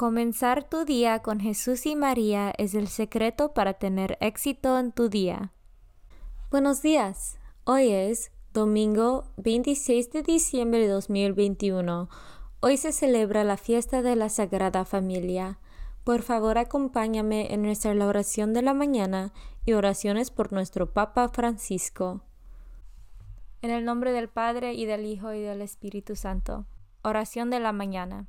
Comenzar tu día con Jesús y María es el secreto para tener éxito en tu día. Buenos días. Hoy es domingo 26 de diciembre de 2021. Hoy se celebra la fiesta de la Sagrada Familia. Por favor, acompáñame en nuestra oración de la mañana y oraciones por nuestro Papa Francisco. En el nombre del Padre y del Hijo y del Espíritu Santo. Oración de la mañana.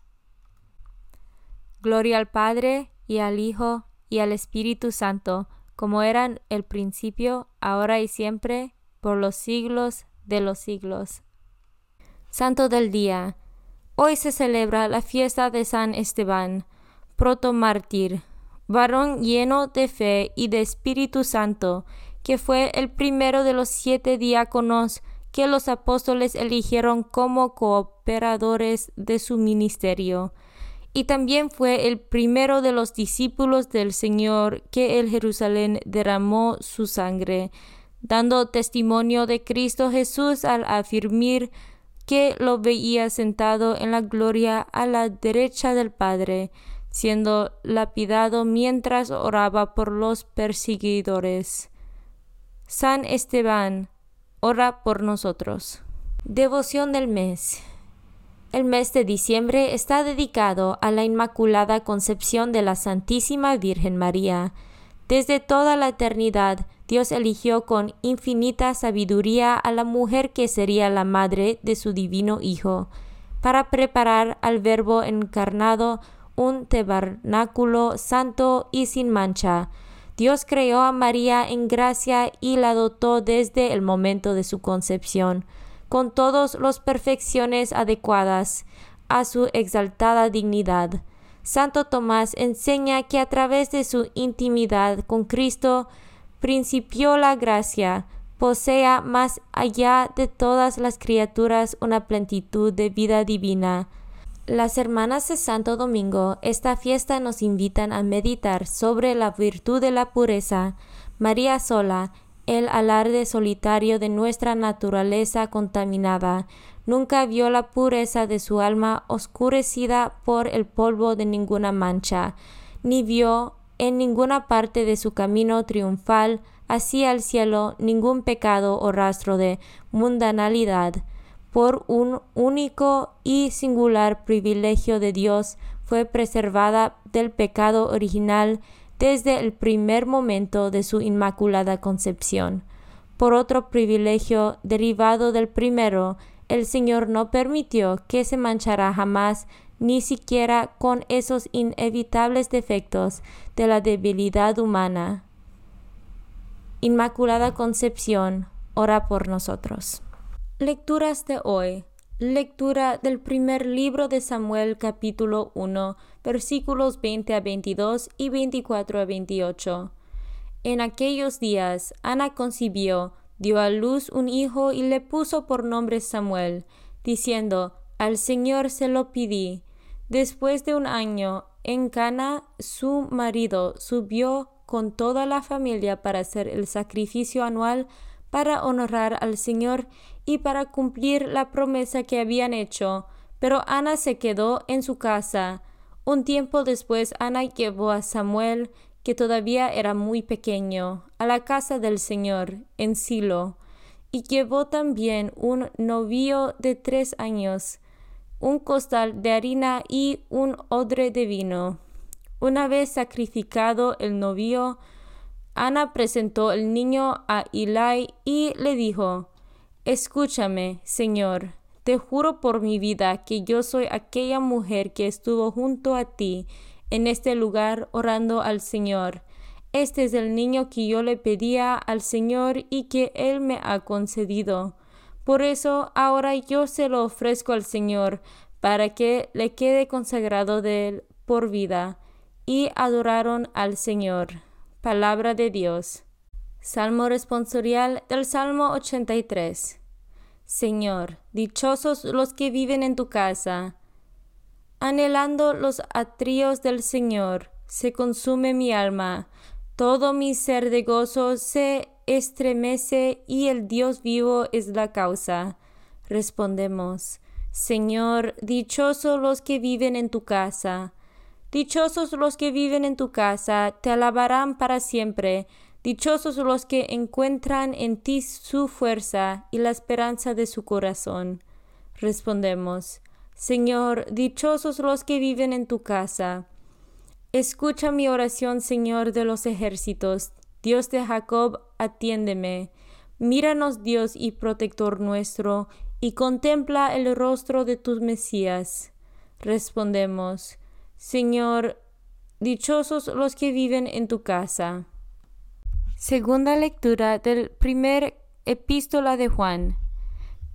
Gloria al Padre y al Hijo y al Espíritu Santo, como eran el principio, ahora y siempre, por los siglos de los siglos. Santo del Día. Hoy se celebra la fiesta de San Esteban, protomártir, varón lleno de fe y de Espíritu Santo, que fue el primero de los siete diáconos que los apóstoles eligieron como cooperadores de su ministerio y también fue el primero de los discípulos del Señor que el Jerusalén derramó su sangre, dando testimonio de Cristo Jesús al afirmar que lo veía sentado en la gloria a la derecha del Padre, siendo lapidado mientras oraba por los perseguidores. San Esteban, ora por nosotros. Devoción del mes. El mes de diciembre está dedicado a la Inmaculada Concepción de la Santísima Virgen María. Desde toda la eternidad, Dios eligió con infinita sabiduría a la mujer que sería la madre de su divino Hijo, para preparar al Verbo encarnado un tabernáculo santo y sin mancha. Dios creó a María en gracia y la dotó desde el momento de su concepción con todas las perfecciones adecuadas a su exaltada dignidad. Santo Tomás enseña que a través de su intimidad con Cristo principió la gracia, posea más allá de todas las criaturas una plenitud de vida divina. Las hermanas de Santo Domingo, esta fiesta nos invitan a meditar sobre la virtud de la pureza. María sola, el alarde solitario de nuestra naturaleza contaminada, nunca vio la pureza de su alma oscurecida por el polvo de ninguna mancha, ni vio en ninguna parte de su camino triunfal hacia el cielo ningún pecado o rastro de mundanalidad. Por un único y singular privilegio de Dios fue preservada del pecado original desde el primer momento de su inmaculada concepción. Por otro privilegio derivado del primero, el Señor no permitió que se manchara jamás ni siquiera con esos inevitables defectos de la debilidad humana. Inmaculada Concepción, ora por nosotros. Lecturas de hoy. Lectura del primer libro de Samuel capítulo 1 versículos 20 a 22 y 24 a 28. En aquellos días Ana concibió, dio a luz un hijo y le puso por nombre Samuel, diciendo, Al Señor se lo pidí. Después de un año, en Cana, su marido subió con toda la familia para hacer el sacrificio anual para honrar al Señor y para cumplir la promesa que habían hecho. Pero Ana se quedó en su casa. Un tiempo después Ana llevó a Samuel, que todavía era muy pequeño, a la casa del Señor, en Silo, y llevó también un novío de tres años, un costal de harina y un odre de vino. Una vez sacrificado el novio, Ana presentó el niño a Eli y le dijo, Escúchame, Señor, te juro por mi vida que yo soy aquella mujer que estuvo junto a ti en este lugar orando al Señor. Este es el niño que yo le pedía al Señor y que Él me ha concedido. Por eso ahora yo se lo ofrezco al Señor, para que le quede consagrado de Él por vida y adoraron al Señor. Palabra de Dios. Salmo responsorial del Salmo 83. Señor, dichosos los que viven en tu casa. Anhelando los atrios del Señor, se consume mi alma. Todo mi ser de gozo se estremece y el Dios vivo es la causa. Respondemos, Señor, dichosos los que viven en tu casa. Dichosos los que viven en tu casa, te alabarán para siempre. Dichosos los que encuentran en ti su fuerza y la esperanza de su corazón. Respondemos, Señor, dichosos los que viven en tu casa. Escucha mi oración, Señor de los ejércitos. Dios de Jacob, atiéndeme. Míranos, Dios y protector nuestro, y contempla el rostro de tus Mesías. Respondemos, Señor, dichosos los que viven en tu casa. Segunda lectura del primer epístola de Juan.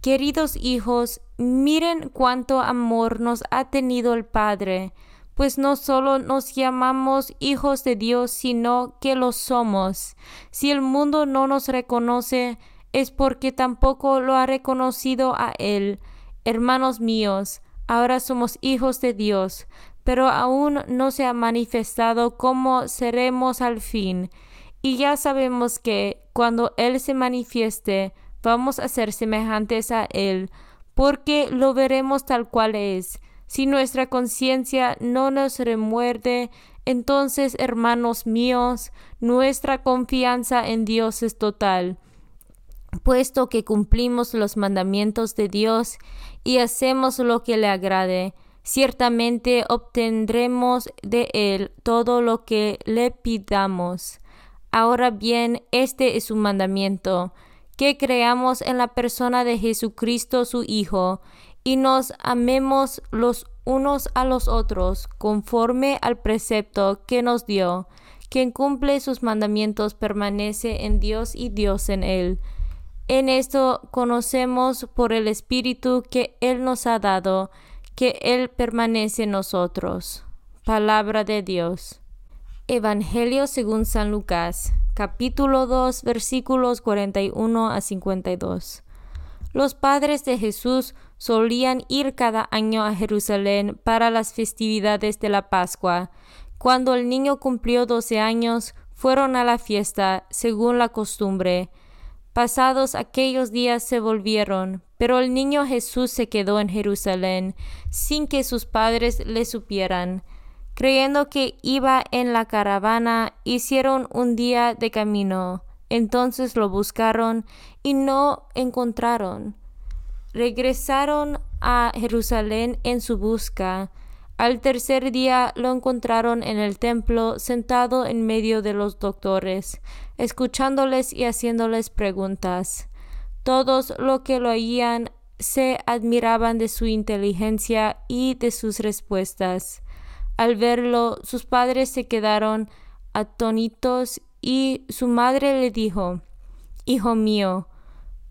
Queridos hijos, miren cuánto amor nos ha tenido el Padre, pues no solo nos llamamos hijos de Dios, sino que lo somos. Si el mundo no nos reconoce, es porque tampoco lo ha reconocido a Él. Hermanos míos, ahora somos hijos de Dios, pero aún no se ha manifestado cómo seremos al fin. Y ya sabemos que cuando Él se manifieste, vamos a ser semejantes a Él, porque lo veremos tal cual es. Si nuestra conciencia no nos remuerde, entonces, hermanos míos, nuestra confianza en Dios es total, puesto que cumplimos los mandamientos de Dios y hacemos lo que le agrade ciertamente obtendremos de él todo lo que le pidamos. Ahora bien, este es su mandamiento, que creamos en la persona de Jesucristo su Hijo, y nos amemos los unos a los otros, conforme al precepto que nos dio. Quien cumple sus mandamientos permanece en Dios y Dios en él. En esto conocemos por el Espíritu que Él nos ha dado, que Él permanece en nosotros. Palabra de Dios. Evangelio según San Lucas, capítulo 2, versículos 41 a 52. Los padres de Jesús solían ir cada año a Jerusalén para las festividades de la Pascua. Cuando el niño cumplió doce años, fueron a la fiesta, según la costumbre. Pasados aquellos días se volvieron, pero el niño Jesús se quedó en Jerusalén, sin que sus padres le supieran. Creyendo que iba en la caravana, hicieron un día de camino. Entonces lo buscaron y no encontraron. Regresaron a Jerusalén en su busca. Al tercer día lo encontraron en el templo sentado en medio de los doctores, escuchándoles y haciéndoles preguntas. Todos los que lo oían se admiraban de su inteligencia y de sus respuestas. Al verlo, sus padres se quedaron atónitos y su madre le dijo, Hijo mío,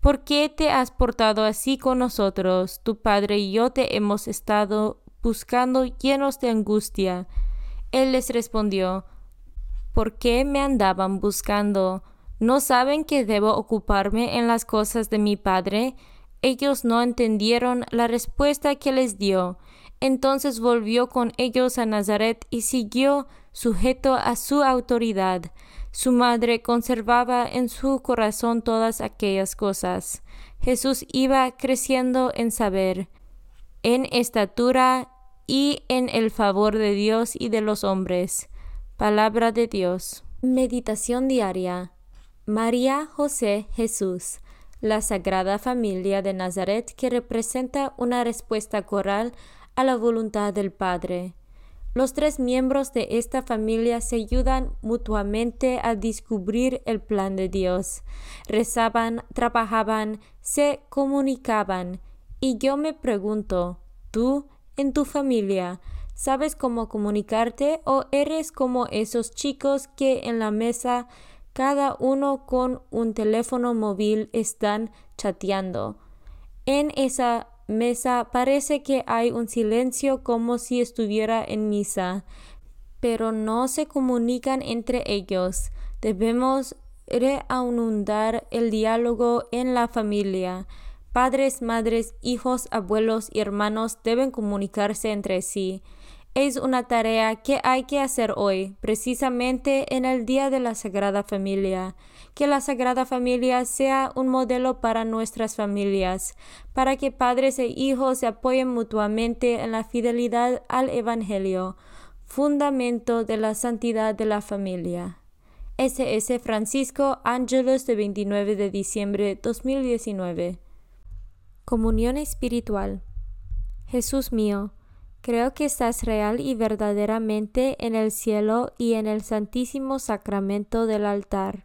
¿por qué te has portado así con nosotros? Tu padre y yo te hemos estado buscando llenos de angustia. Él les respondió, ¿por qué me andaban buscando? ¿No saben que debo ocuparme en las cosas de mi padre? Ellos no entendieron la respuesta que les dio. Entonces volvió con ellos a Nazaret y siguió sujeto a su autoridad. Su madre conservaba en su corazón todas aquellas cosas. Jesús iba creciendo en saber, en estatura y en el favor de Dios y de los hombres. Palabra de Dios. Meditación diaria. María, José, Jesús. La Sagrada Familia de Nazaret que representa una respuesta coral a la voluntad del Padre. Los tres miembros de esta familia se ayudan mutuamente a descubrir el plan de Dios. Rezaban, trabajaban, se comunicaban. Y yo me pregunto, ¿tú, en tu familia, sabes cómo comunicarte o eres como esos chicos que en la mesa cada uno con un teléfono móvil están chateando? En esa mesa parece que hay un silencio como si estuviera en misa, pero no se comunican entre ellos. Debemos reanudar el diálogo en la familia. Padres, madres, hijos, abuelos y hermanos deben comunicarse entre sí. Es una tarea que hay que hacer hoy, precisamente en el Día de la Sagrada Familia. Que la Sagrada Familia sea un modelo para nuestras familias, para que padres e hijos se apoyen mutuamente en la fidelidad al Evangelio, fundamento de la santidad de la familia. S.S. Francisco Ángelos de 29 de diciembre 2019 Comunión espiritual. Jesús mío, creo que estás real y verdaderamente en el cielo y en el santísimo sacramento del altar.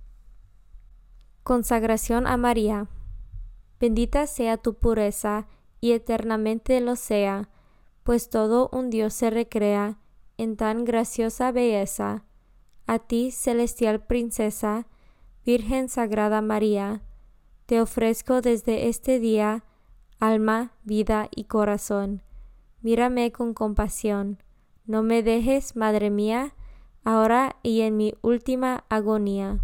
Consagración a María. Bendita sea tu pureza y eternamente lo sea, pues todo un Dios se recrea en tan graciosa belleza. A ti, celestial princesa, Virgen Sagrada María, te ofrezco desde este día alma, vida y corazón. Mírame con compasión. No me dejes, Madre mía, ahora y en mi última agonía.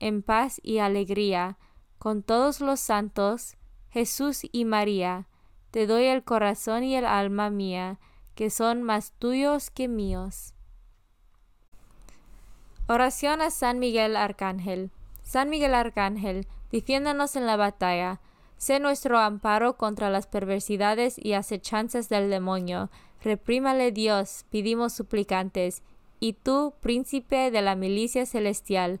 en paz y alegría, con todos los santos, Jesús y María, te doy el corazón y el alma mía, que son más tuyos que míos. Oración a San Miguel Arcángel. San Miguel Arcángel, defiéndanos en la batalla. Sé nuestro amparo contra las perversidades y acechanzas del demonio. Reprímale Dios, pedimos suplicantes. Y tú, príncipe de la milicia celestial,